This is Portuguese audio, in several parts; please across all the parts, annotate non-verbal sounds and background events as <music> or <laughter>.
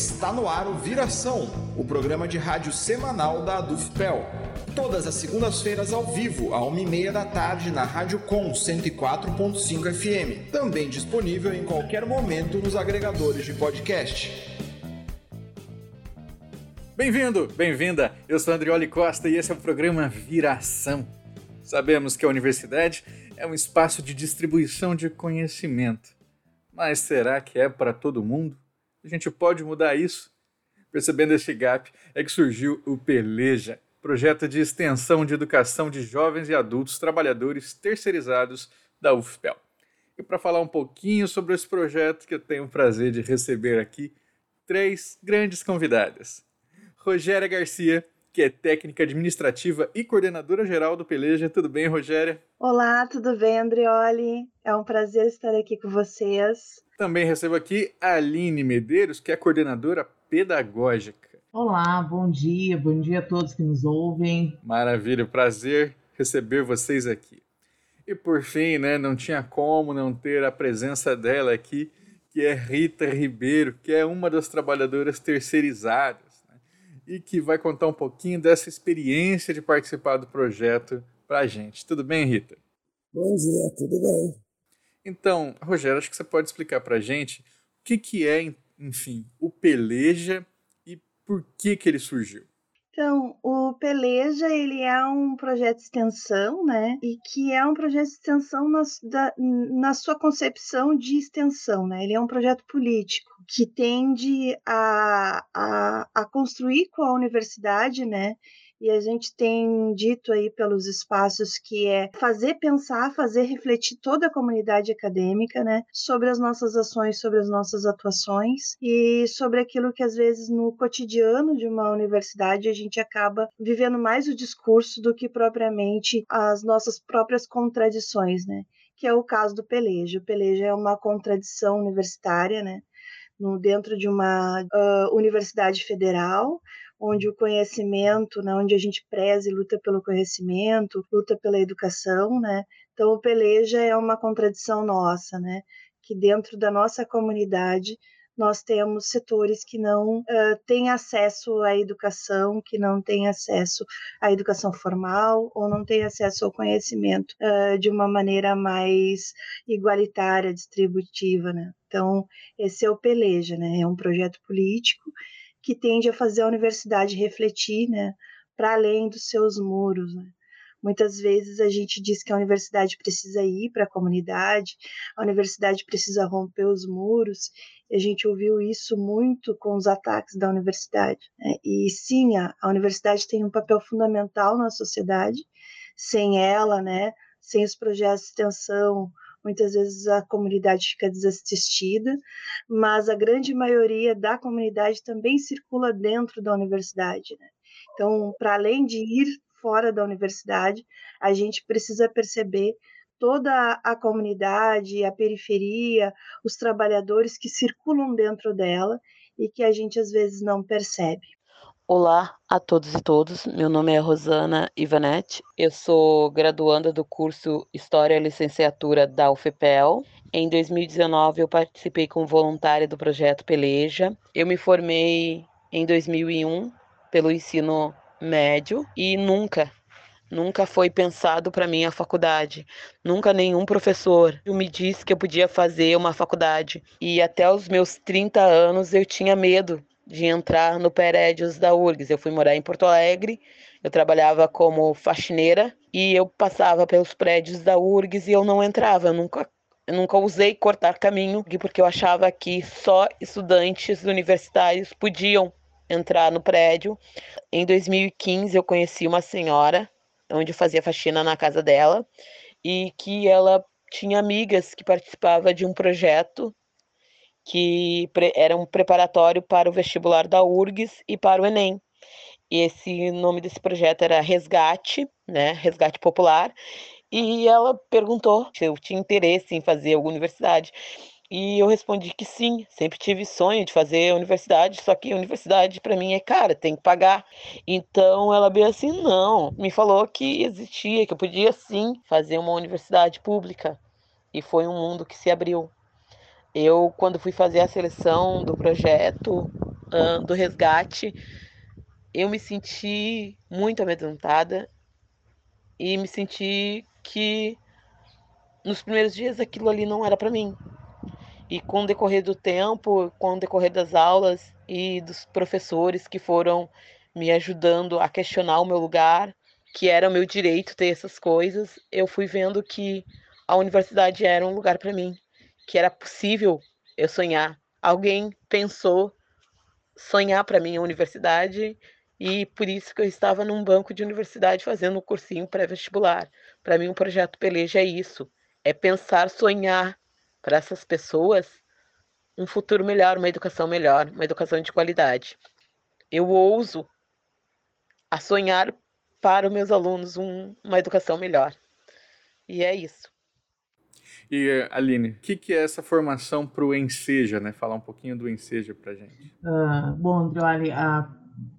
Está no ar o Viração, o programa de rádio semanal da Adufpel. Todas as segundas-feiras ao vivo, à uma e meia da tarde, na Rádio Com 104.5 FM. Também disponível em qualquer momento nos agregadores de podcast. Bem-vindo, bem-vinda. Eu sou Andrioli Costa e esse é o programa Viração. Sabemos que a universidade é um espaço de distribuição de conhecimento. Mas será que é para todo mundo? A gente pode mudar isso? Percebendo esse gap, é que surgiu o Peleja, projeto de extensão de educação de jovens e adultos trabalhadores terceirizados da UFPEL. E para falar um pouquinho sobre esse projeto, que eu tenho o prazer de receber aqui três grandes convidadas. Rogéria Garcia, que é técnica administrativa e coordenadora geral do Peleja. Tudo bem, Rogéria? Olá, tudo bem, Andrioli? É um prazer estar aqui com vocês. Também recebo aqui a Aline Medeiros, que é coordenadora pedagógica. Olá, bom dia, bom dia a todos que nos ouvem. Maravilha, prazer receber vocês aqui. E por fim, né, não tinha como não ter a presença dela aqui, que é Rita Ribeiro, que é uma das trabalhadoras terceirizadas e que vai contar um pouquinho dessa experiência de participar do projeto para a gente. Tudo bem, Rita? Bom dia, tudo bem. Então, Rogério, acho que você pode explicar para gente o que, que é, enfim, o Peleja e por que, que ele surgiu. Então, o Peleja, ele é um projeto de extensão, né? E que é um projeto de extensão na, da, na sua concepção de extensão, né? Ele é um projeto político que tende a, a, a construir com a universidade, né? E a gente tem dito aí pelos espaços que é fazer pensar, fazer refletir toda a comunidade acadêmica, né, sobre as nossas ações, sobre as nossas atuações e sobre aquilo que às vezes no cotidiano de uma universidade a gente acaba vivendo mais o discurso do que propriamente as nossas próprias contradições, né? Que é o caso do pelejo. O pelejo é uma contradição universitária, né? No, dentro de uma uh, universidade federal, onde o conhecimento, né, onde a gente preza e luta pelo conhecimento, luta pela educação, né? Então o peleja é uma contradição nossa, né? Que dentro da nossa comunidade nós temos setores que não uh, têm acesso à educação, que não têm acesso à educação formal ou não têm acesso ao conhecimento uh, de uma maneira mais igualitária, distributiva, né? Então, esse é o Peleja, né? É um projeto político que tende a fazer a universidade refletir, né, para além dos seus muros. Né? Muitas vezes a gente diz que a universidade precisa ir para a comunidade, a universidade precisa romper os muros, e a gente ouviu isso muito com os ataques da universidade. Né? E sim, a, a universidade tem um papel fundamental na sociedade, sem ela, né, sem os projetos de extensão, muitas vezes a comunidade fica desassistida, mas a grande maioria da comunidade também circula dentro da universidade. Né? Então, para além de ir fora da universidade, a gente precisa perceber toda a comunidade, a periferia, os trabalhadores que circulam dentro dela e que a gente às vezes não percebe. Olá a todos e todas, meu nome é Rosana Ivanete, eu sou graduanda do curso História e Licenciatura da UFPEL. Em 2019 eu participei como voluntária do projeto Peleja. Eu me formei em 2001 pelo ensino médio e nunca Nunca foi pensado para mim a faculdade. Nunca nenhum professor me disse que eu podia fazer uma faculdade. E até os meus 30 anos eu tinha medo de entrar no prédios da URGS. Eu fui morar em Porto Alegre, eu trabalhava como faxineira e eu passava pelos prédios da URGS e eu não entrava, eu nunca eu nunca usei cortar caminho, porque eu achava que só estudantes universitários podiam entrar no prédio. Em 2015 eu conheci uma senhora onde eu fazia faxina na casa dela e que ela tinha amigas que participavam de um projeto que era um preparatório para o vestibular da URGS e para o Enem. E esse nome desse projeto era Resgate, né? Resgate Popular. E ela perguntou se eu tinha interesse em fazer alguma universidade. E eu respondi que sim, sempre tive sonho de fazer universidade, só que universidade para mim é cara, tem que pagar. Então ela bem assim, não, me falou que existia, que eu podia sim fazer uma universidade pública. E foi um mundo que se abriu. Eu, quando fui fazer a seleção do projeto, uh, do resgate, eu me senti muito amedrontada e me senti que nos primeiros dias aquilo ali não era para mim. E com o decorrer do tempo, com o decorrer das aulas e dos professores que foram me ajudando a questionar o meu lugar, que era o meu direito ter essas coisas, eu fui vendo que a universidade era um lugar para mim, que era possível eu sonhar. Alguém pensou sonhar para mim a universidade e por isso que eu estava num banco de universidade fazendo um cursinho pré-vestibular. Para mim, um projeto Peleja é isso: é pensar, sonhar para essas pessoas um futuro melhor, uma educação melhor, uma educação de qualidade. Eu ouso a sonhar para os meus alunos um, uma educação melhor. E é isso. E, Aline, o que, que, é essa formação para o Enseja, né? Falar um pouquinho do Enseja para gente. Uh, bom, Andrioli, a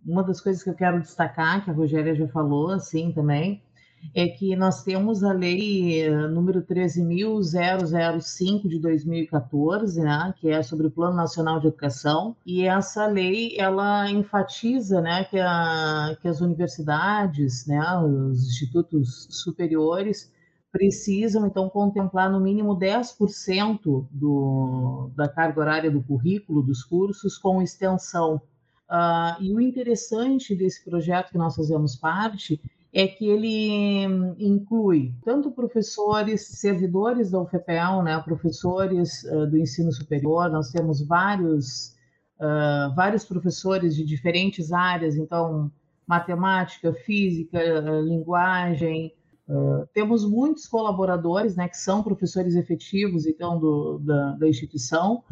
uma das coisas que eu quero destacar, que a Rogéria já falou, assim, também, é que nós temos a lei eh, número 13.005 de 2014, né, que é sobre o Plano Nacional de Educação, e essa lei, ela enfatiza, né, que, a, que as universidades, né, os institutos superiores, precisam, então, contemplar no mínimo 10% do, da carga horária do currículo dos cursos com extensão. Uh, e o interessante desse projeto que nós fazemos parte é que ele inclui tanto professores, servidores da UFPEL, né, professores uh, do ensino superior, nós temos vários, uh, vários professores de diferentes áreas, então, matemática, física, linguagem, temos muitos colaboradores, né, que são professores efetivos, então, do, da, da instituição,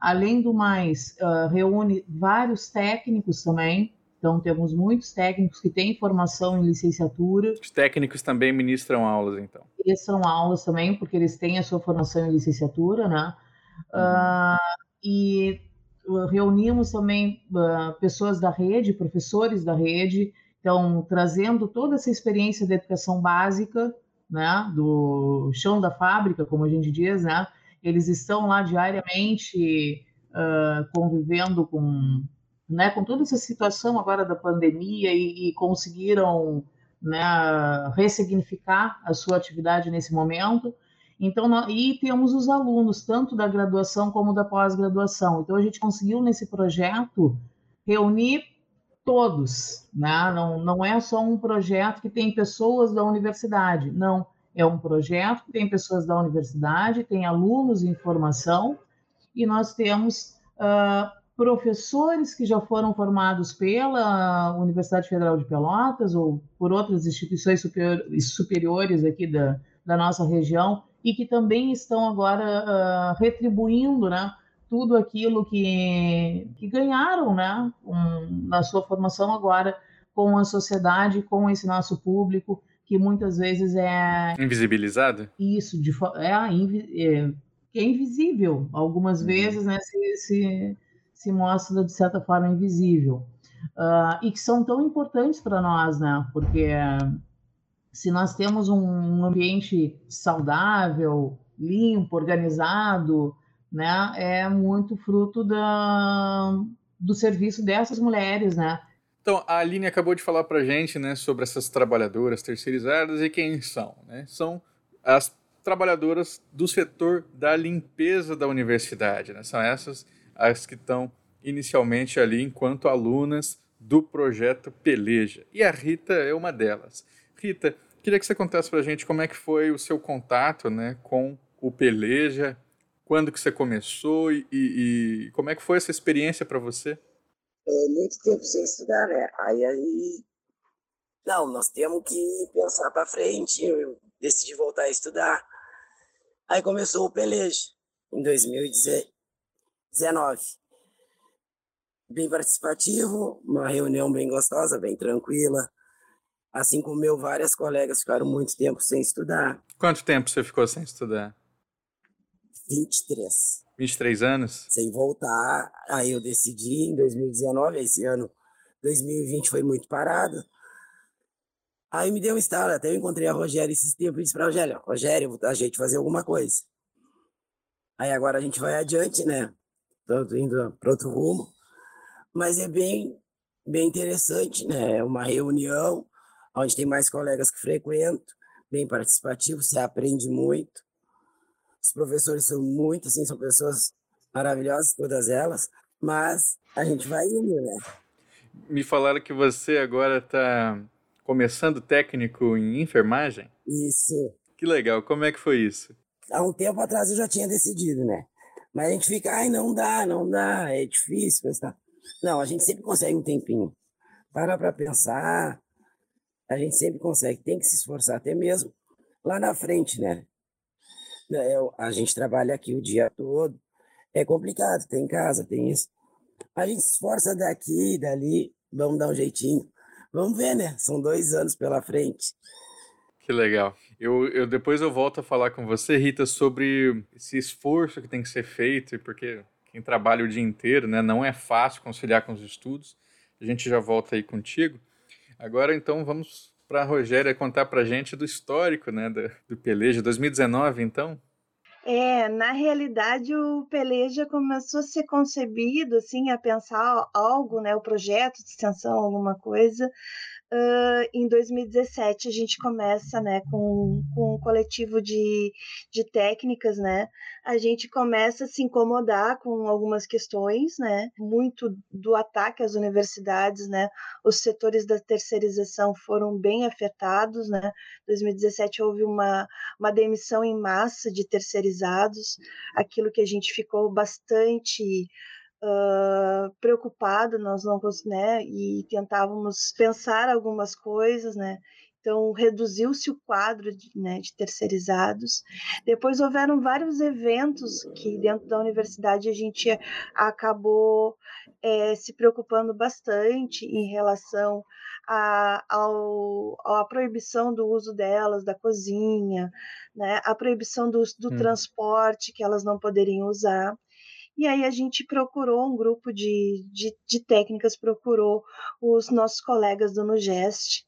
Além do mais, uh, reúne vários técnicos também. Então, temos muitos técnicos que têm formação em licenciatura. Os técnicos também ministram aulas, então? Ministram aulas também, porque eles têm a sua formação em licenciatura, né? Uh, e reunimos também pessoas da rede, professores da rede, então, trazendo toda essa experiência da educação básica, né? Do chão da fábrica, como a gente diz, né? eles estão lá diariamente uh, convivendo com, né, com toda essa situação agora da pandemia e, e conseguiram né, ressignificar a sua atividade nesse momento. Então, nós, e temos os alunos, tanto da graduação como da pós-graduação. Então, a gente conseguiu nesse projeto reunir todos, né? não, não é só um projeto que tem pessoas da universidade, não é um projeto que tem pessoas da universidade, tem alunos em formação, e nós temos uh, professores que já foram formados pela Universidade Federal de Pelotas ou por outras instituições superior, superiores aqui da, da nossa região e que também estão agora uh, retribuindo, né, tudo aquilo que, que ganharam, né, um, na sua formação agora com a sociedade, com esse nosso público que muitas vezes é invisibilizado. Isso, de, é, é, é invisível. Algumas uhum. vezes, né, se, se, se, mostra de certa forma invisível. Uh, e que são tão importantes para nós, né? Porque se nós temos um ambiente saudável, limpo, organizado, né, é muito fruto da, do serviço dessas mulheres, né? Então, a Aline acabou de falar para a gente né, sobre essas trabalhadoras terceirizadas e quem são. Né? São as trabalhadoras do setor da limpeza da universidade. Né? São essas as que estão inicialmente ali enquanto alunas do projeto Peleja. E a Rita é uma delas. Rita, queria que você contasse para a gente como é que foi o seu contato né, com o Peleja, quando que você começou e, e, e como é que foi essa experiência para você? é, muito tempo sem estudar, né? Aí, aí, não, nós temos que pensar para frente. Eu decidi voltar a estudar. Aí começou o pelejo em 2019. Bem participativo, uma reunião bem gostosa, bem tranquila. Assim como eu, várias colegas ficaram muito tempo sem estudar. Quanto tempo você ficou sem estudar? 23. 23 anos? Sem voltar. Aí eu decidi em 2019, esse ano 2020 foi muito parado. Aí me deu um estalo, até eu encontrei a Rogéria esses tempos e disse para Rogério, Rogério, a gente fazer alguma coisa. Aí agora a gente vai adiante, né? Tanto indo para outro rumo. mas é bem, bem interessante, né? É uma reunião onde tem mais colegas que frequento, bem participativo, você aprende muito. Os professores são muito, assim, são pessoas maravilhosas, todas elas, mas a gente vai indo, né? Me falaram que você agora está começando técnico em enfermagem? Isso. Que legal, como é que foi isso? Há um tempo atrás eu já tinha decidido, né? Mas a gente fica, ai, não dá, não dá, é difícil pensar. Não, a gente sempre consegue um tempinho. Para para pensar, a gente sempre consegue, tem que se esforçar até mesmo lá na frente, né? É, a gente trabalha aqui o dia todo, é complicado, tem casa, tem isso. A gente se esforça daqui e dali, vamos dar um jeitinho. Vamos ver, né? São dois anos pela frente. Que legal. Eu, eu depois eu volto a falar com você, Rita, sobre esse esforço que tem que ser feito, porque quem trabalha o dia inteiro, né, não é fácil conciliar com os estudos. A gente já volta aí contigo. Agora, então, vamos para a Rogéria contar para a gente do histórico, né, do, do Peleja 2019, então. É, na realidade o Peleja começou a ser concebido, assim, a pensar algo, né, o projeto de extensão, alguma coisa, Em 2017 a gente começa né, com, com um coletivo de, de técnicas, né? A gente começa a se incomodar com algumas questões, né? Muito do ataque às universidades, né? Os setores da terceirização foram bem afetados, né? 2017 houve uma, uma demissão em massa de terceirizados, aquilo que a gente ficou bastante uh, preocupado, nós não né, e tentávamos pensar algumas coisas, né? Então reduziu-se o quadro de, né, de terceirizados. Depois houveram vários eventos que dentro da universidade a gente acabou é, se preocupando bastante em relação ao, a proibição do uso delas, da cozinha, né, a proibição do, do hum. transporte que elas não poderiam usar. E aí a gente procurou, um grupo de, de, de técnicas procurou os nossos colegas do Nugest,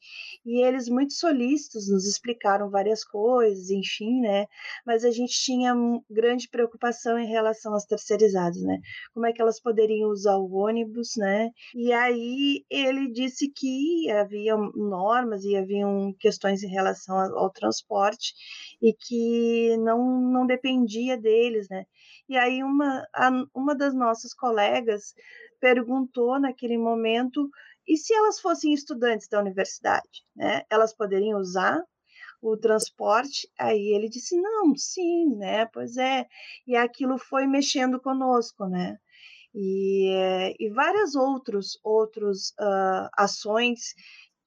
e eles muito solícitos nos explicaram várias coisas, enfim, né? Mas a gente tinha grande preocupação em relação às terceirizadas, né? Como é que elas poderiam usar o ônibus, né? E aí ele disse que havia normas e haviam questões em relação ao, transporte e que não, não dependia deles, né? E aí uma, uma das nossas colegas perguntou naquele momento e se elas fossem estudantes da universidade, né? Elas poderiam usar o transporte? Aí ele disse não, sim, né? Pois é. E aquilo foi mexendo conosco, né? E, e várias outros outros uh, ações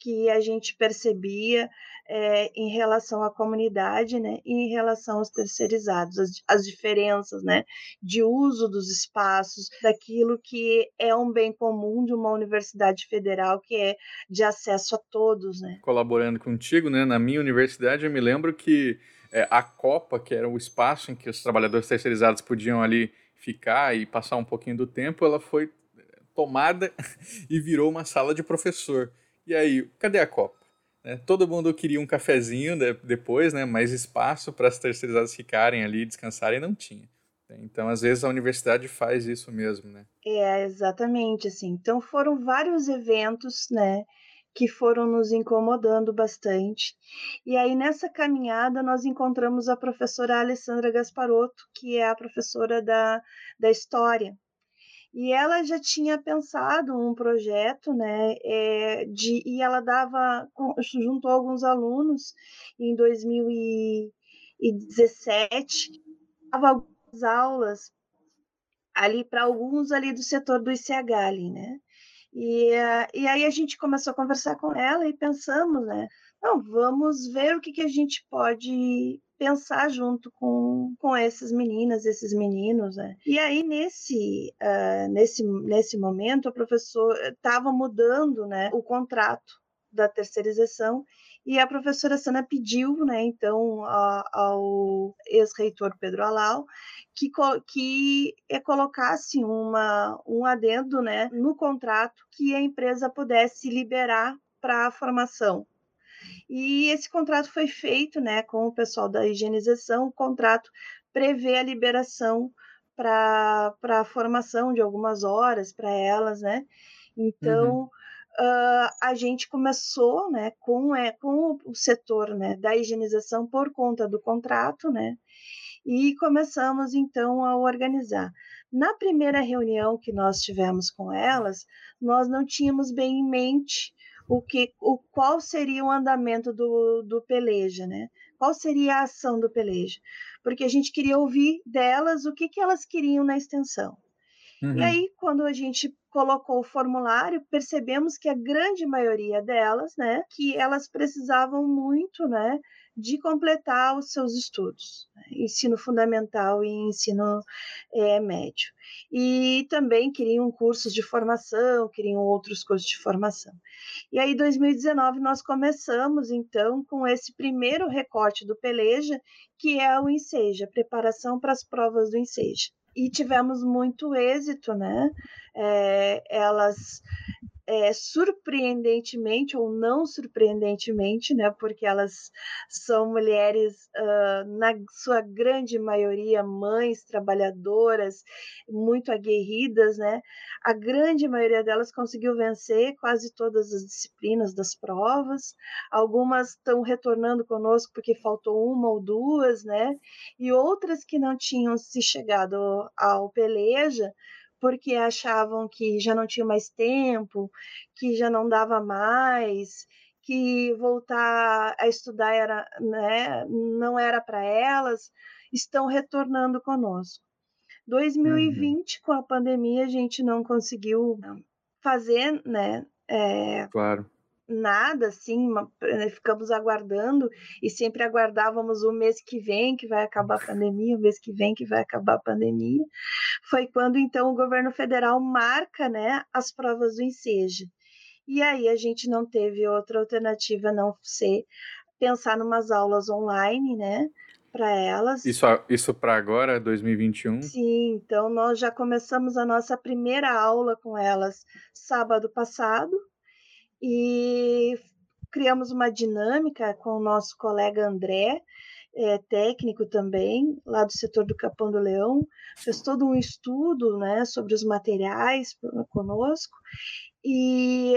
que a gente percebia é, em relação à comunidade, né, e em relação aos terceirizados, as, as, diferenças, né, de uso dos espaços, daquilo que é um bem comum de uma universidade federal, que é de acesso a todos, né. Colaborando contigo, né, na minha universidade, eu me lembro que é, a Copa, que era o espaço em que os trabalhadores terceirizados podiam ali ficar e passar um pouquinho do tempo, ela foi tomada <laughs> e virou uma sala de professor. E aí, cadê a Copa? Né? Todo mundo queria um cafezinho né, depois, né, mais espaço para as terceirizadas ficarem ali, descansarem, não tinha. Então, às vezes, a universidade faz isso mesmo, né? É, exatamente, assim. Então, foram vários eventos, né, que foram nos incomodando bastante. E aí, nessa caminhada, nós encontramos a professora Alessandra Gasparotto, que é a professora da, da História, e ela já tinha pensado um projeto, né, é, de, e ela dava, juntou alguns alunos em 2017, dava algumas aulas ali para alguns ali do setor do ICH ali, né, e, e aí a gente começou a conversar com ela e pensamos, né, não, vamos ver o que, que a gente pode pensar junto com, com essas meninas, esses meninos, né? E aí, nesse, uh, nesse, nesse momento, a professora estava mudando né, o contrato da terceirização e a professora Sana pediu, né, então, a, ao ex-reitor Pedro Alau que, que é, colocasse uma, um adendo né, no contrato que a empresa pudesse liberar para a formação. E esse contrato foi feito né, com o pessoal da higienização, o contrato prevê a liberação para a formação de algumas horas para elas, né? Então, uhum. uh, a gente começou né, com, é, com o setor né, da higienização por conta do contrato, né? E começamos então a organizar. Na primeira reunião que nós tivemos com elas, nós não tínhamos bem em mente o que, o qual seria o andamento do, do peleja, né? Qual seria a ação do peleja? Porque a gente queria ouvir delas o que, que elas queriam na extensão. Uhum. E aí, quando a gente colocou o formulário, percebemos que a grande maioria delas, né, que elas precisavam muito, né, de completar os seus estudos, né, ensino fundamental e ensino é, médio. E também queriam cursos de formação, queriam outros cursos de formação. E aí, em 2019, nós começamos, então, com esse primeiro recorte do Peleja, que é o Enseja, preparação para as provas do Enseja e tivemos muito êxito, né? É, elas é, surpreendentemente ou não surpreendentemente, né, porque elas são mulheres, uh, na sua grande maioria, mães trabalhadoras, muito aguerridas, né, a grande maioria delas conseguiu vencer quase todas as disciplinas das provas, algumas estão retornando conosco porque faltou uma ou duas, né, e outras que não tinham se chegado ao peleja, porque achavam que já não tinha mais tempo, que já não dava mais, que voltar a estudar era, né, não era para elas, estão retornando conosco. 2020, uhum. com a pandemia, a gente não conseguiu fazer, né? É, claro nada, assim, né, ficamos aguardando e sempre aguardávamos o mês que vem que vai acabar a pandemia, o mês que vem que vai acabar a pandemia. Foi quando então o governo federal marca, né, as provas do Enseja. E aí a gente não teve outra alternativa não ser pensar numas aulas online, né, para elas. Isso, isso para agora, 2021? Sim, então nós já começamos a nossa primeira aula com elas sábado passado e criamos uma dinâmica com o nosso colega André, é, técnico também, lá do setor do Capão do Leão, fez todo um estudo né, sobre os materiais conosco, e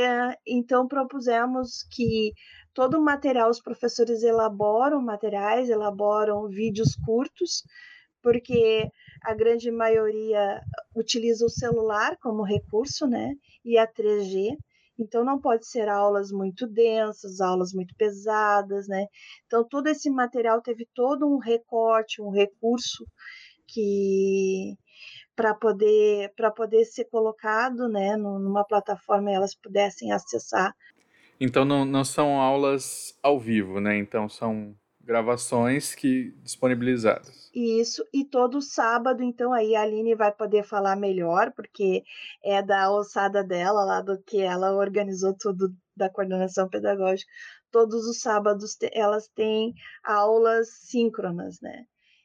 então propusemos que todo o material, os professores elaboram materiais, elaboram vídeos curtos, porque a grande maioria utiliza o celular como recurso, né, e a 3G, então não pode ser aulas muito densas, aulas muito pesadas, né? Então todo esse material teve todo um recorte, um recurso que para poder para poder ser colocado, né, numa plataforma e elas pudessem acessar. Então não, não são aulas ao vivo, né? Então são gravações que disponibilizadas. Isso, e todo sábado, então aí a Aline vai poder falar melhor, porque é da alçada dela, lá do que ela organizou tudo da coordenação pedagógica. Todos os sábados elas têm aulas síncronas, né?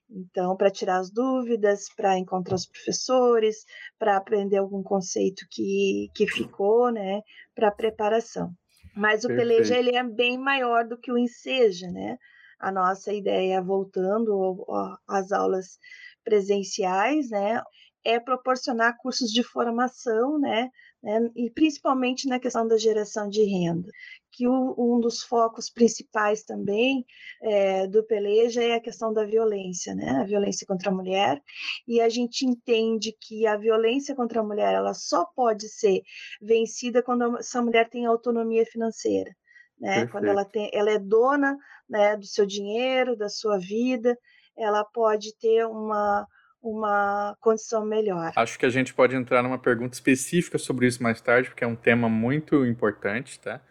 Então, para tirar as dúvidas, para encontrar os professores, para aprender algum conceito que, que ficou, né? Para preparação. Mas o Perfeito. Peleja ele é bem maior do que o Enseja, né? A nossa ideia, voltando às aulas presenciais, né, é proporcionar cursos de formação, né, né, e principalmente na questão da geração de renda, que o, um dos focos principais também é, do Peleja é a questão da violência, né, a violência contra a mulher, e a gente entende que a violência contra a mulher ela só pode ser vencida quando essa mulher tem autonomia financeira né? Quando ela tem, ela é dona, né, do seu dinheiro, da sua vida, ela pode ter uma uma condição melhor. Acho que a gente pode entrar numa pergunta específica sobre isso mais tarde, porque é um tema muito importante, tá?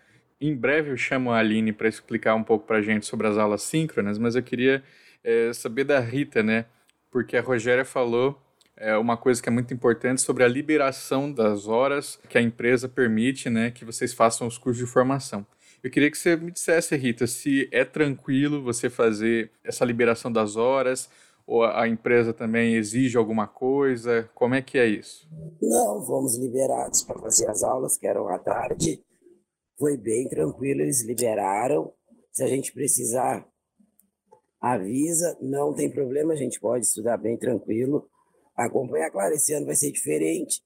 Em breve eu chamo a Aline para explicar um pouco para a gente sobre as aulas síncronas, mas eu queria é, saber da Rita, né? Porque a Rogéria falou é, uma coisa que é muito importante sobre a liberação das horas que a empresa permite, né, que vocês façam os cursos de formação. Eu queria que você me dissesse, Rita, se é tranquilo você fazer essa liberação das horas, ou a empresa também exige alguma coisa? Como é que é isso? Não, fomos liberados para fazer as aulas, que eram à tarde. Foi bem tranquilo, eles liberaram. Se a gente precisar, avisa, não tem problema, a gente pode estudar bem tranquilo. acompanhar. Claro, esse ano vai ser diferente.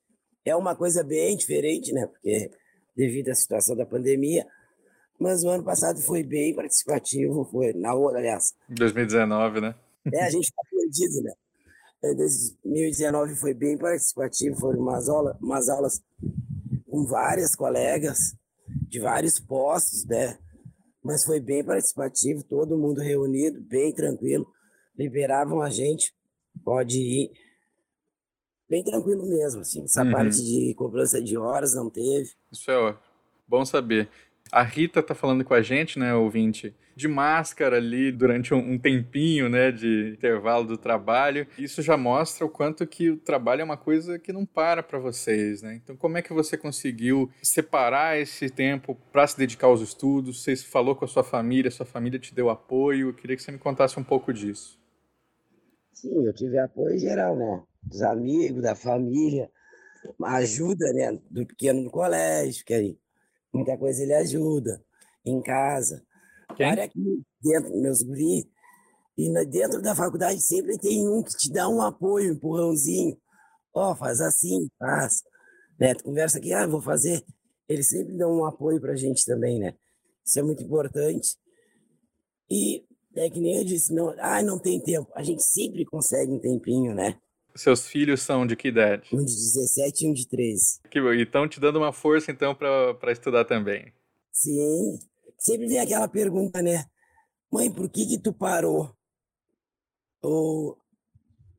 É uma coisa bem diferente, né? Porque devido à situação da pandemia, mas o ano passado foi bem participativo, foi na outra, aliás. 2019, né? É, a gente está perdido, né? 2019 foi bem participativo, foram umas, aulas, umas aulas com várias colegas de vários postos, né? Mas foi bem participativo, todo mundo reunido, bem tranquilo. Liberavam a gente, pode ir. Bem tranquilo mesmo, assim. Essa uhum. parte de cobrança de horas não teve. Isso é ó, bom saber. A Rita tá falando com a gente, né, ouvinte, de máscara ali durante um, tempinho, né, de intervalo do trabalho. Isso já mostra o quanto que o trabalho é uma coisa que não para para vocês, né? Então, como é que você conseguiu separar esse tempo para se dedicar aos estudos? Você falou com a sua família, sua família te deu apoio. Eu queria que você me contasse um pouco disso. Sim, eu tive apoio geral, né? Dos amigos, da família, ajuda, né? Do pequeno no colégio, que aí muita coisa ele ajuda em casa. Quem? Olha aqui dentro, meus guri. E dentro da faculdade sempre tem um que te dá um apoio, um empurrãozinho. Ó, oh, faz assim, faz. Né? Tu conversa aqui, ah, vou fazer. Eles sempre dão um apoio pra gente também, né? Isso é muito importante. E é que nem eu disse, não, ah, não tem tempo. A gente sempre consegue um tempinho, né? Seus filhos são de que idade? Um de 17 e um de 13. Que, e estão te dando uma força, então, para estudar também. Sim. Sempre vem aquela pergunta, né? Mãe, por que que tu parou? Ou,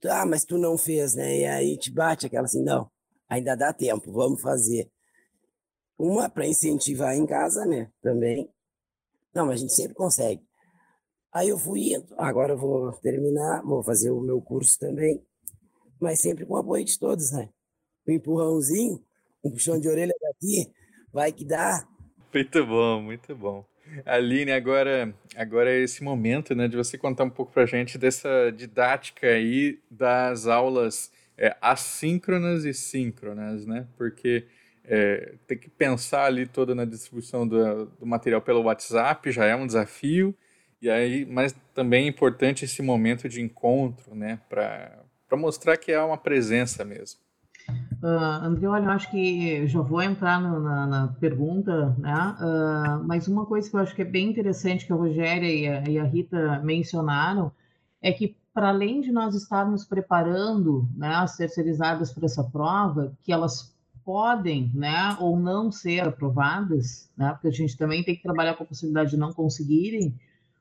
ah, mas tu não fez, né? E aí te bate aquela assim, não, ainda dá tempo, vamos fazer. Uma para incentivar em casa, né? Também. Não, mas a gente sempre consegue. Aí eu fui indo, agora eu vou terminar, vou fazer o meu curso também mas sempre com o apoio de todos, né? Um empurrãozinho, um puxão de orelha daqui, vai que dá. Muito bom, muito bom. Aline, agora, agora é esse momento, né, de você contar um pouco pra gente dessa didática aí das aulas é, assíncronas e síncronas, né? Porque é, tem que pensar ali toda na distribuição do, do material pelo WhatsApp já é um desafio, e aí, mas também é importante esse momento de encontro, né, para para mostrar que há uma presença mesmo. Uh, André, olha, eu acho que já vou entrar na, na, pergunta, né? Uh, mas uma coisa que eu acho que é bem interessante que a Rogéria e a, e a Rita mencionaram é que, para além de nós estarmos preparando né, as terceirizadas para essa prova, que elas podem né, ou não ser aprovadas, né, porque a gente também tem que trabalhar com a possibilidade de não conseguirem,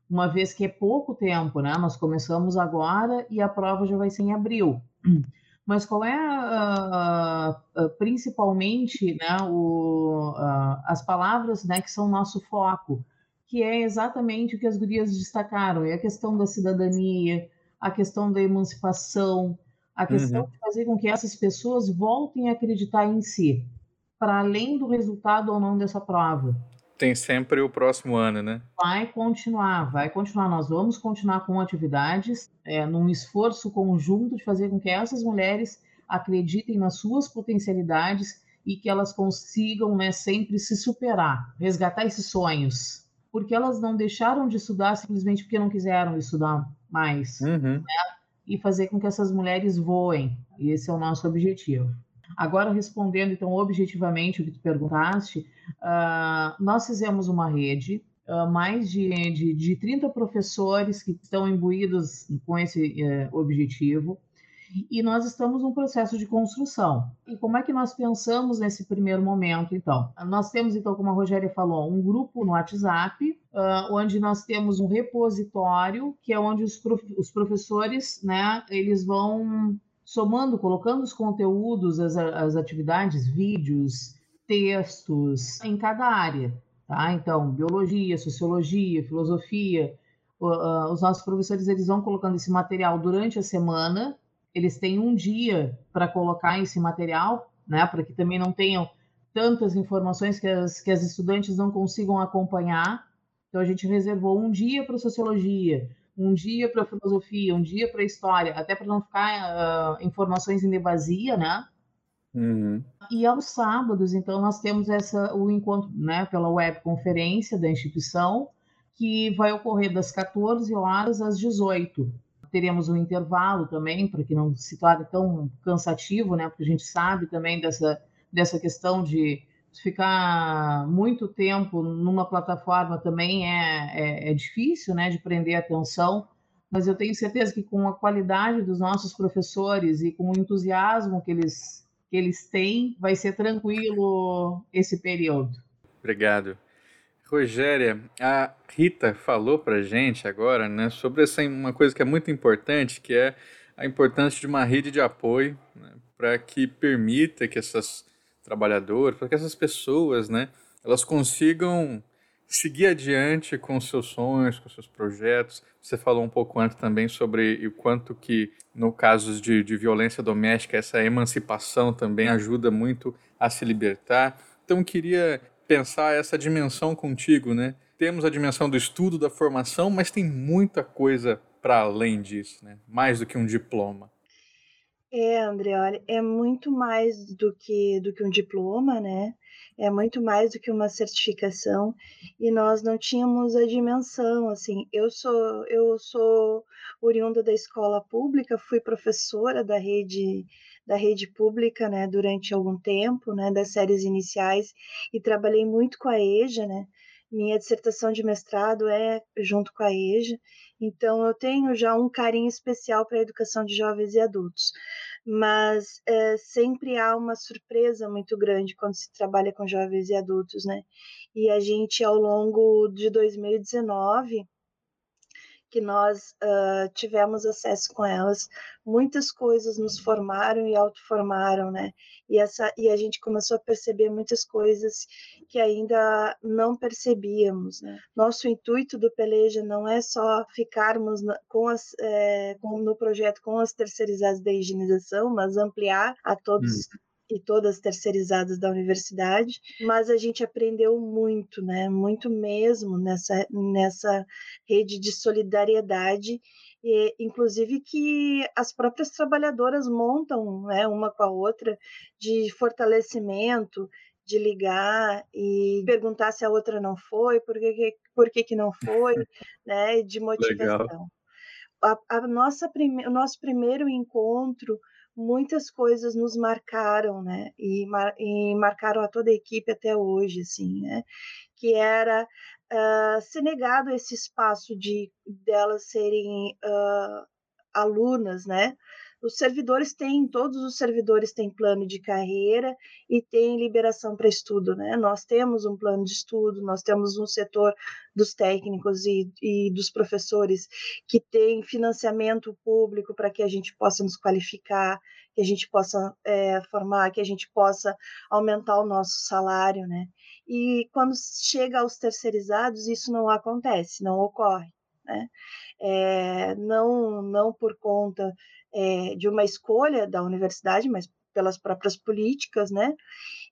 uma vez que é pouco tempo, né? Nós começamos agora e a prova já vai ser em abril. <clears throat> Mas qual é uh, uh, principalmente né, o, uh, as palavras né, que são nosso foco, que é exatamente o que as gurias destacaram, é a questão da cidadania, a questão da emancipação, a questão uhum. de fazer com que essas pessoas voltem a acreditar em si, para além do resultado ou não dessa prova tem sempre o próximo ano, né? Vai continuar, vai continuar. Nós vamos continuar com atividades, é, num esforço conjunto de fazer com que essas mulheres acreditem nas suas potencialidades e que elas consigam né, sempre se superar, resgatar esses sonhos. Porque elas não deixaram de estudar simplesmente porque não quiseram estudar mais. Uhum. Né? E fazer com que essas mulheres voem. E esse é o nosso objetivo. Agora, respondendo então objetivamente o que tu perguntaste, uh, nós fizemos uma rede, uh, mais de, de, de 30 professores que estão imbuídos com esse uh, objetivo, e nós estamos num processo de construção. E como é que nós pensamos nesse primeiro momento, então? Nós temos, então, como a Rogéria falou, um grupo no WhatsApp, uh, onde nós temos um repositório, que é onde os, prof os professores, né, eles vão somando, colocando os conteúdos, as, as atividades, vídeos, textos em cada área, tá? Então, biologia, sociologia, filosofia, os nossos professores eles vão colocando esse material durante a semana, eles têm um dia para colocar esse material, né? Para que também não tenham tantas informações que as, que as estudantes não consigam acompanhar. Então, a gente reservou um dia para sociologia, um dia para filosofia, um dia para história, até para não ficar uh, informações em devasia, né? Uhum. E aos sábados, então, nós temos essa, o encontro né, pela webconferência da instituição, que vai ocorrer das 14 horas às 18. teremos um intervalo também, para que não se torne tão cansativo, né? Porque a gente sabe também dessa, dessa questão de ficar muito tempo numa plataforma também é, é, é difícil, né? De prender atenção mas eu tenho certeza que com a qualidade dos nossos professores e com o entusiasmo que eles, que eles têm, vai ser tranquilo esse período. Obrigado. Rogéria, a Rita falou para gente agora né, sobre essa, uma coisa que é muito importante, que é a importância de uma rede de apoio né, para que permita que essas trabalhadoras, para que essas pessoas, né, elas consigam seguir adiante com seus sonhos, com seus projetos. Você falou um pouco antes também sobre o quanto que, no caso de, de violência doméstica, essa emancipação também ajuda muito a se libertar. Então, queria pensar essa dimensão contigo, né? Temos a dimensão do estudo, da formação, mas tem muita coisa para além disso, né? Mais do que um diploma. É, André, olha, é muito mais do que do que um diploma, né? é muito mais do que uma certificação e nós não tínhamos a dimensão assim eu sou eu sou oriunda da escola pública fui professora da rede da rede pública né durante algum tempo né das séries iniciais e trabalhei muito com a EJA né minha dissertação de mestrado é junto com a EJA então eu tenho já um carinho especial para a educação de jovens e adultos mas é, sempre há uma surpresa muito grande quando se trabalha com jovens e adultos, né? E a gente, ao longo de 2019, que nós uh, tivemos acesso com elas, muitas coisas nos formaram e autoformaram, né? E, essa, e a gente começou a perceber muitas coisas que ainda não percebíamos, né? Nosso intuito do Peleja não é só ficarmos com as, é, com, no projeto com as terceirizadas da higienização, mas ampliar a todos hum e todas terceirizadas da universidade, mas a gente aprendeu muito, né? Muito mesmo nessa nessa rede de solidariedade e, inclusive que as próprias trabalhadoras montam, né, uma com a outra, de fortalecimento, de ligar e perguntar se a outra não foi, por que, por que, que não foi, <laughs> né, de motivação. A, a, nossa prime, o nosso primeiro encontro muitas coisas nos marcaram, né? E, mar, e marcaram a toda a equipe até hoje, assim, né? Que era uh, ser negado esse espaço de delas serem uh, alunas, né? Os servidores têm, todos os servidores têm plano de carreira e têm liberação para estudo, né? Nós temos um plano de estudo, nós temos um setor dos técnicos e, e dos professores que tem financiamento público para que a gente possa nos qualificar, que a gente possa é, formar, que a gente possa aumentar o nosso salário, né? E quando chega aos terceirizados, isso não acontece, não ocorre. Né? É, não, não por conta é, de uma escolha da universidade, mas pelas próprias políticas, né?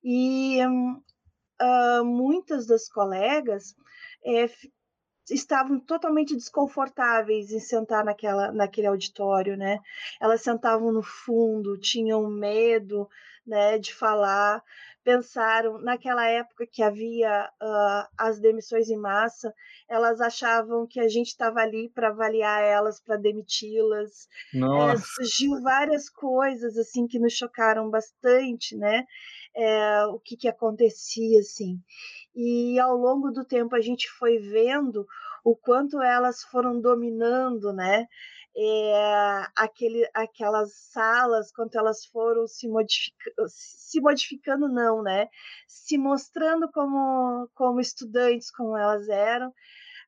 E uh, muitas das colegas é, estavam totalmente desconfortáveis em sentar naquela, naquele auditório, né? Elas sentavam no fundo, tinham medo, né, de falar, pensaram naquela época que havia uh, as demissões em massa, elas achavam que a gente estava ali para avaliar elas, para demiti-las. É, surgiu várias coisas assim que nos chocaram bastante, né? É, o que, que acontecia assim. E ao longo do tempo a gente foi vendo o quanto elas foram dominando, né? É, aquele, aquelas salas, quanto elas foram se, modific, se modificando, não, né? Se mostrando como, como estudantes, como elas eram.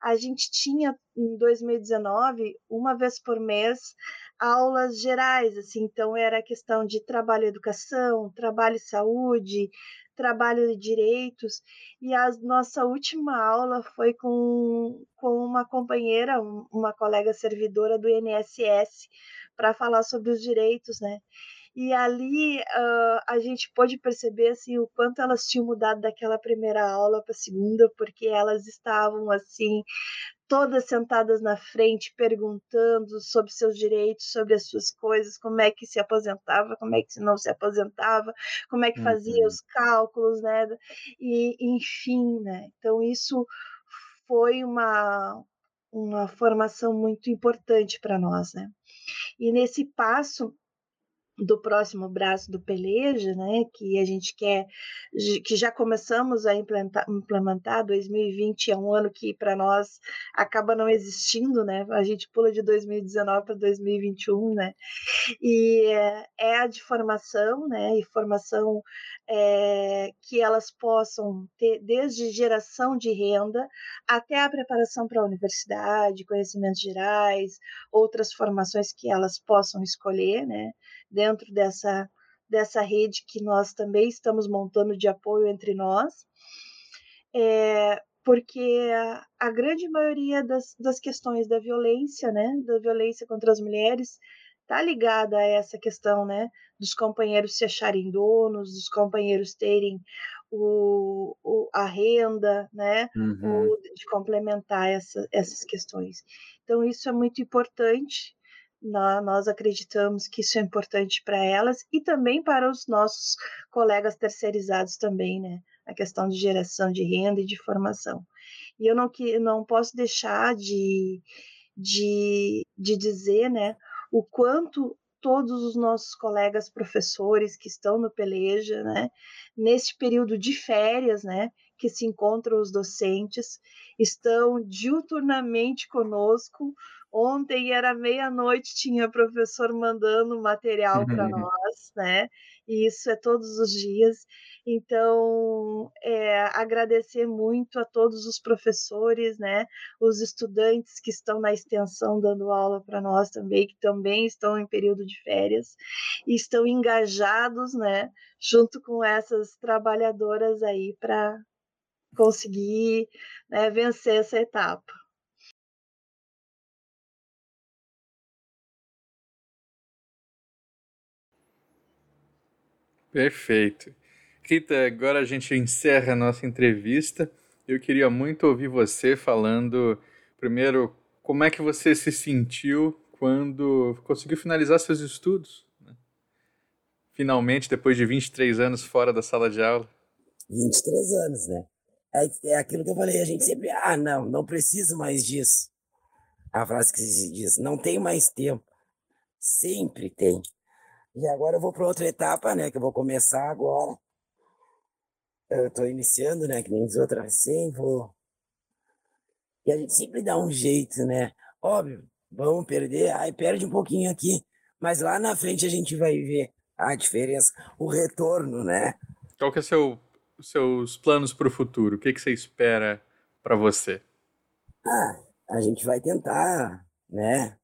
A gente tinha, em 2019, uma vez por mês, aulas gerais, assim, então era questão de trabalho e educação, trabalho e saúde, trabalho de direitos, e a nossa última aula foi com, com uma companheira, uma colega servidora do INSS, para falar sobre os direitos, né? E ali uh, a gente pôde perceber assim o quanto elas tinham mudado daquela primeira aula para a segunda, porque elas estavam assim todas sentadas na frente, perguntando sobre seus direitos, sobre as suas coisas, como é que se aposentava, como é que não se aposentava, como é que fazia uhum. os cálculos, né? E enfim, né? Então isso foi uma uma formação muito importante para nós, né? E nesse passo do próximo braço do Peleja, né, que a gente quer, que já começamos a implementar, implementar 2020 é um ano que para nós acaba não existindo, né, a gente pula de 2019 para 2021, né, e é, é a de formação, né, e formação é, que elas possam ter desde geração de renda até a preparação para a universidade, conhecimentos gerais, outras formações que elas possam escolher, né, dentro dessa, dessa rede que nós também estamos montando de apoio entre nós, é, porque a, a, grande maioria das, das questões da violência, né, da violência contra as mulheres, está ligada a essa questão, né, dos companheiros se acharem donos, dos companheiros terem o, o a renda, né, uhum. o, de complementar essa, essas questões. Então isso é muito importante nós acreditamos que isso é importante para elas e também para os nossos colegas terceirizados também, né? A questão de geração de renda e de formação. E eu não, que, não posso deixar de, de, de dizer, né, o quanto todos os nossos colegas professores que estão no Peleja, né, nesse período de férias, né, que se encontram os docentes, estão diuturnamente conosco, Ontem era meia-noite, tinha professor mandando material para nós, né? E isso é todos os dias. Então, é, agradecer muito a todos os professores, né? Os estudantes que estão na extensão dando aula para nós também, que também estão em período de férias e estão engajados, né? Junto com essas trabalhadoras aí para conseguir né, vencer essa etapa. Perfeito. Rita, agora a gente encerra a nossa entrevista. Eu queria muito ouvir você falando, primeiro, como é que você se sentiu quando conseguiu finalizar seus estudos? Né? Finalmente, depois de 23 anos fora da sala de aula. 23 anos, né? É, é aquilo que eu falei, a gente sempre, ah, não, não preciso mais disso. A frase que se diz, não tem mais tempo. Sempre tem. E agora eu vou para outra etapa, né? Que eu vou começar agora. Eu estou iniciando, né? Que nem diz outra recém, vou. E a gente sempre dá um jeito, né? Óbvio, vamos perder, aí perde um pouquinho aqui, mas lá na frente a gente vai ver a diferença, o retorno, né? Qual que é seu, os seus planos para o futuro? O que, que você espera para você? Ah, a gente vai tentar, né?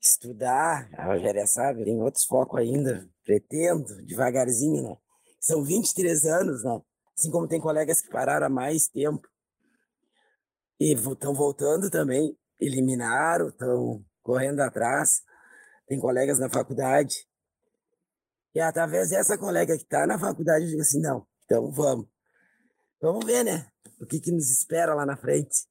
Estudar, a Rogéria sabe, tem outros focos ainda, pretendo, devagarzinho, né? São 23 anos, né? Assim como tem colegas que pararam há mais tempo e estão voltando também, eliminaram, estão correndo atrás. Tem colegas na faculdade. E através dessa colega que está na faculdade, eu digo assim, não, então vamos. Vamos ver, né? O que, que nos espera lá na frente.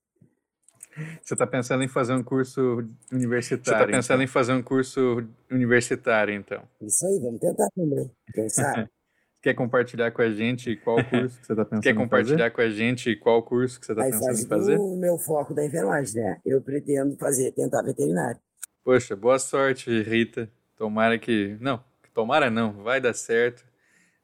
Você está pensando em fazer um curso universitário? Você está pensando então. em fazer um curso universitário, então? Isso aí, vamos tentar também. Quem sabe? <laughs> Quer compartilhar com a gente qual curso que você está pensando Quer compartilhar com a gente qual curso que você está pensando em fazer? O meu foco da enfermagem, né? Eu pretendo fazer, tentar veterinário. Poxa, boa sorte, Rita. Tomara que. Não, tomara não, vai dar certo.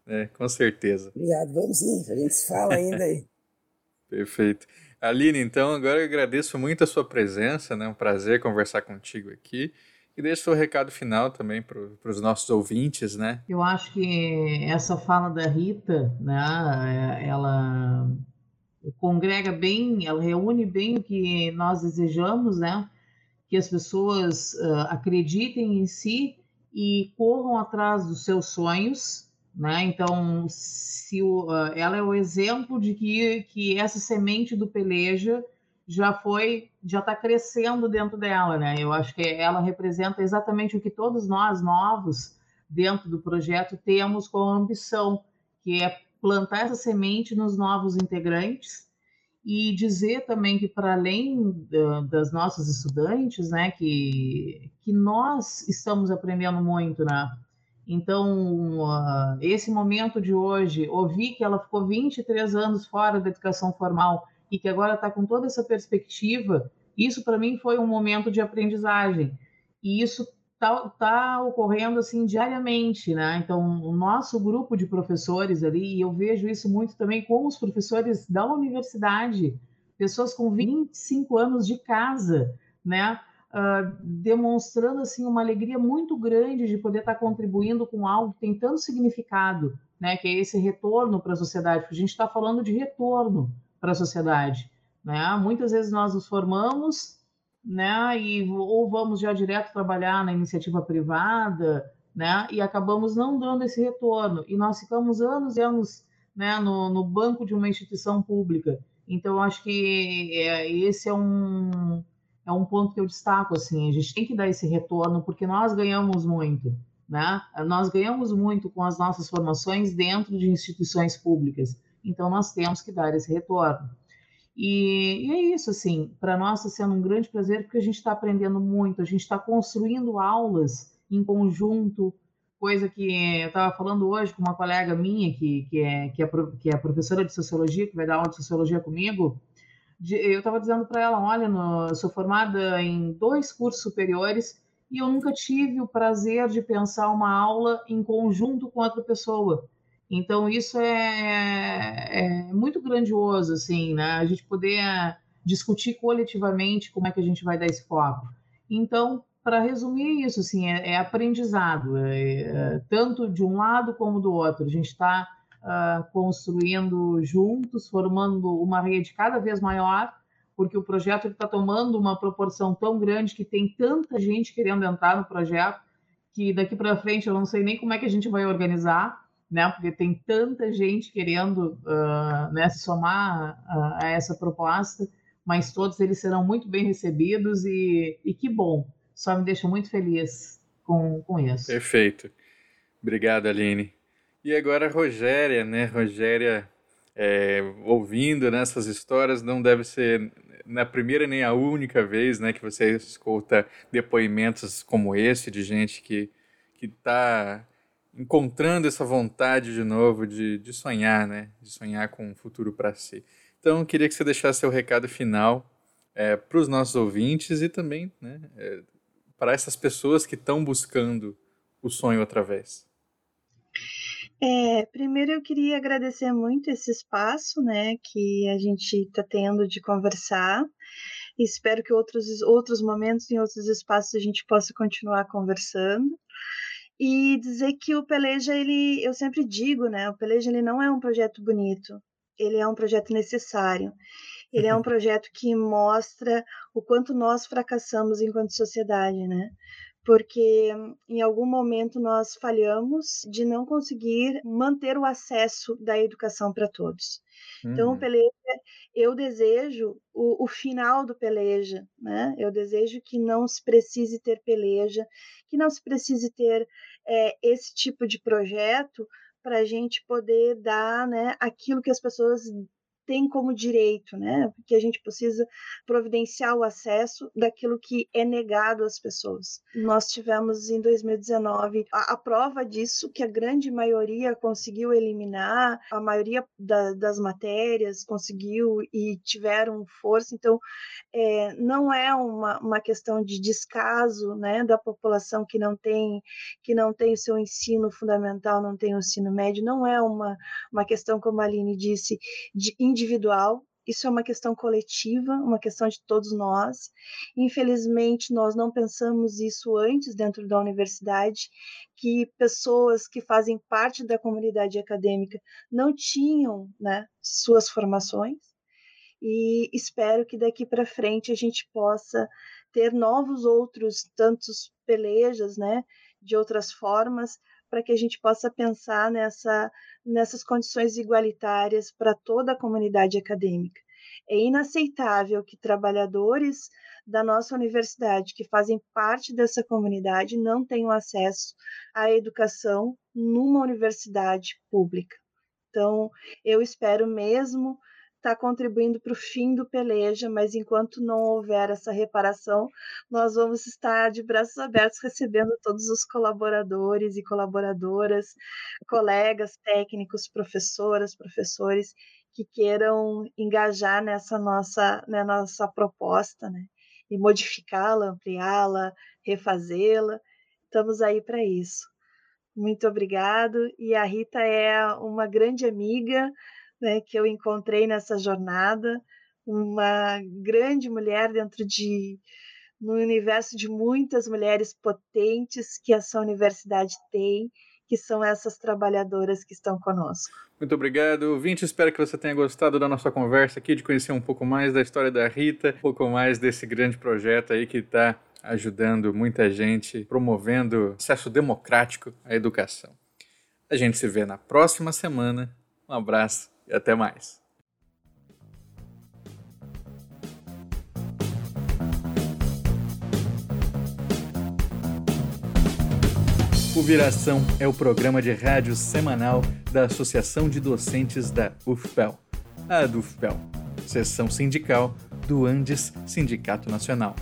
Né? Com certeza. Obrigado, vamos sim, a gente se fala ainda aí. <laughs> Perfeito. Aline, então, agora eu agradeço muito a sua presença, né? Um prazer conversar contigo aqui. E deixe seu recado final também para os nossos ouvintes, né? Eu acho que essa fala da Rita, né, é, ela congrega bem, ela reúne bem o que nós desejamos, né? Que as pessoas uh, acreditem em si e corram atrás dos seus sonhos, né? Então, se o, uh, ela é o exemplo de que, que essa semente do peleja já foi, já está crescendo dentro dela, né? Eu acho que ela representa exatamente o que todos nós novos dentro do projeto temos como ambição, que é plantar essa semente nos novos integrantes e dizer também que para além das nossas estudantes, né, que que nós estamos aprendendo muito, né? Então, uh, esse momento de hoje, ouvir que ela ficou 23 anos fora da educação formal e que agora está com toda essa perspectiva Isso para mim foi um momento de aprendizagem e isso está tá ocorrendo assim diariamente, né? Então o nosso grupo de professores ali, e eu vejo isso muito também com os professores da universidade, pessoas com 25 anos de casa, né? Uh, demonstrando assim uma alegria muito grande de poder estar contribuindo com algo que tem tanto significado, né? Que é esse retorno para a sociedade. Porque a gente está falando de retorno para a sociedade, né? Muitas vezes nós nos formamos, né? E ou vamos já direto trabalhar na iniciativa privada, né? E acabamos não dando esse retorno e nós ficamos anos e anos, né? No, no banco de uma instituição pública. Então, acho que é, esse é um, é um ponto que eu destaco, assim, a gente tem que dar esse retorno, porque nós ganhamos muito, né? Nós ganhamos muito com as nossas formações dentro de instituições públicas, então nós temos que dar esse retorno. E, e é isso, assim, para nós está sendo um grande prazer, porque a gente está aprendendo muito, a gente está construindo aulas em conjunto, coisa que eu estava falando hoje com uma colega minha, que, que, é, que, é, que é professora de sociologia, que vai dar aula de sociologia comigo, eu estava dizendo para ela: olha, no, sou formada em dois cursos superiores e eu nunca tive o prazer de pensar uma aula em conjunto com outra pessoa. Então, isso é, é muito grandioso, assim, né? A gente poder discutir coletivamente como é que a gente vai dar esse foco. Então, para resumir isso, assim, é, é aprendizado, é, é, tanto de um lado como do outro. A gente está uh, construindo juntos, formando uma rede cada vez maior, porque o projeto está tomando uma proporção tão grande que tem tanta gente querendo entrar no projeto que daqui para frente eu não sei nem como é que a gente vai organizar, né? Porque tem tanta gente querendo uh, né, se somar a, a essa proposta, mas todos eles serão muito bem recebidos e, e que bom só me deixa muito feliz com, com isso. Perfeito. Obrigado, Aline. E agora a Rogéria, né? Rogéria, é, ouvindo nessas histórias, não deve ser na primeira nem a única vez né, que você escuta depoimentos como esse de gente que está encontrando essa vontade de novo de, de sonhar, né? De sonhar com um futuro para si. Então, queria que você deixasse seu recado final é, para os nossos ouvintes e também né, é, para essas pessoas que estão buscando o sonho outra vez? É, primeiro eu queria agradecer muito esse espaço, né, que a gente está tendo de conversar. Espero que outros outros momentos em outros espaços a gente possa continuar conversando e dizer que o Peleja ele, eu sempre digo, né, o Peleja ele não é um projeto bonito, ele é um projeto necessário. Ele é um <laughs> projeto que mostra o quanto nós fracassamos enquanto sociedade, né? Porque em algum momento nós falhamos de não conseguir manter o acesso da educação para todos. Uhum. Então, o uhum. Peleja, eu desejo o, o, final do Peleja, né? Eu desejo que não se precise ter Peleja, que não se precise ter é, esse tipo de projeto para a gente poder dar né, aquilo que as pessoas tem como direito, né? Porque a gente precisa providenciar o acesso daquilo que é negado às pessoas. Nós tivemos em 2019 a, a prova disso, que a grande maioria conseguiu eliminar, a maioria da, das matérias conseguiu e tiveram força. Então, é, não é uma, uma questão de descaso, né, da população que não tem que não tem o seu ensino fundamental, não tem o ensino médio. Não é uma uma questão, como a Aline disse, de individual, isso é uma questão coletiva, uma questão de todos nós. Infelizmente, nós não pensamos isso antes dentro da universidade, que pessoas que fazem parte da comunidade acadêmica não tinham né, suas formações. E espero que daqui para frente a gente possa ter novos outros tantos pelejas, né, de outras formas, para que a gente possa pensar nessa, nessas condições igualitárias para toda a comunidade acadêmica. É inaceitável que trabalhadores da nossa universidade, que fazem parte dessa comunidade, não tenham acesso à educação numa universidade pública. Então, eu espero mesmo está contribuindo para o fim do peleja, mas enquanto não houver essa reparação, nós vamos estar de braços abertos recebendo todos os colaboradores e colaboradoras, colegas, técnicos, professoras, professores que queiram engajar nessa nossa, né, nossa proposta, né? e modificá-la, ampliá-la, refazê-la. Estamos aí para isso. Muito obrigado. E a Rita é uma grande amiga né, que eu encontrei nessa jornada, uma grande mulher dentro de no universo de muitas mulheres potentes que essa universidade tem, que são essas trabalhadoras que estão conosco. Muito obrigado, Vinte. Espero que você tenha gostado da nossa conversa aqui, de conhecer um pouco mais da história da Rita, um pouco mais desse grande projeto aí que está ajudando muita gente, promovendo acesso democrático à educação. A gente se vê na próxima semana. Um abraço e até mais. O Viração é o programa de rádio semanal da Associação de Docentes da UFPEL, a DUFPEL, seção sindical do Andes Sindicato Nacional.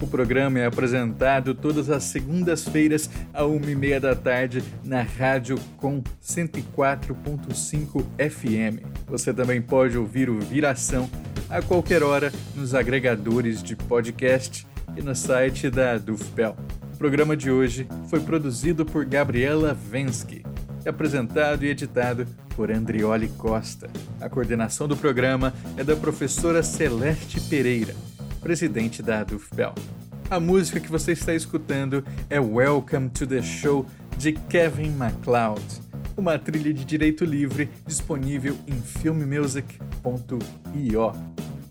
O programa é apresentado todas as segundas-feiras, à uma e meia da tarde, na Rádio Com 104.5 FM. Você também pode ouvir o Viração a qualquer hora nos agregadores de podcast e no site da Dufpel. O programa de hoje foi produzido por Gabriela Vensky apresentado e editado por Andrioli Costa. A coordenação do programa é da professora Celeste Pereira presidente da Dufbel. A música que você está escutando é Welcome to the Show de Kevin MacLeod, uma trilha de direito livre disponível em filmmusic.io.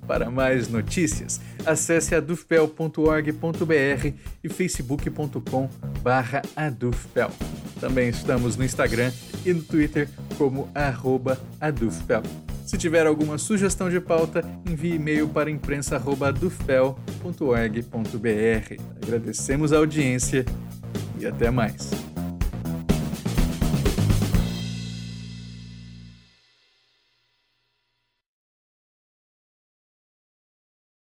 Para mais notícias, acesse adufpel.org.br e facebook.com/adufpel. Também estamos no Instagram e no Twitter como adufpel. Se tiver alguma sugestão de pauta, envie e-mail para imprensa.dufpel.org.br. Agradecemos a audiência e até mais.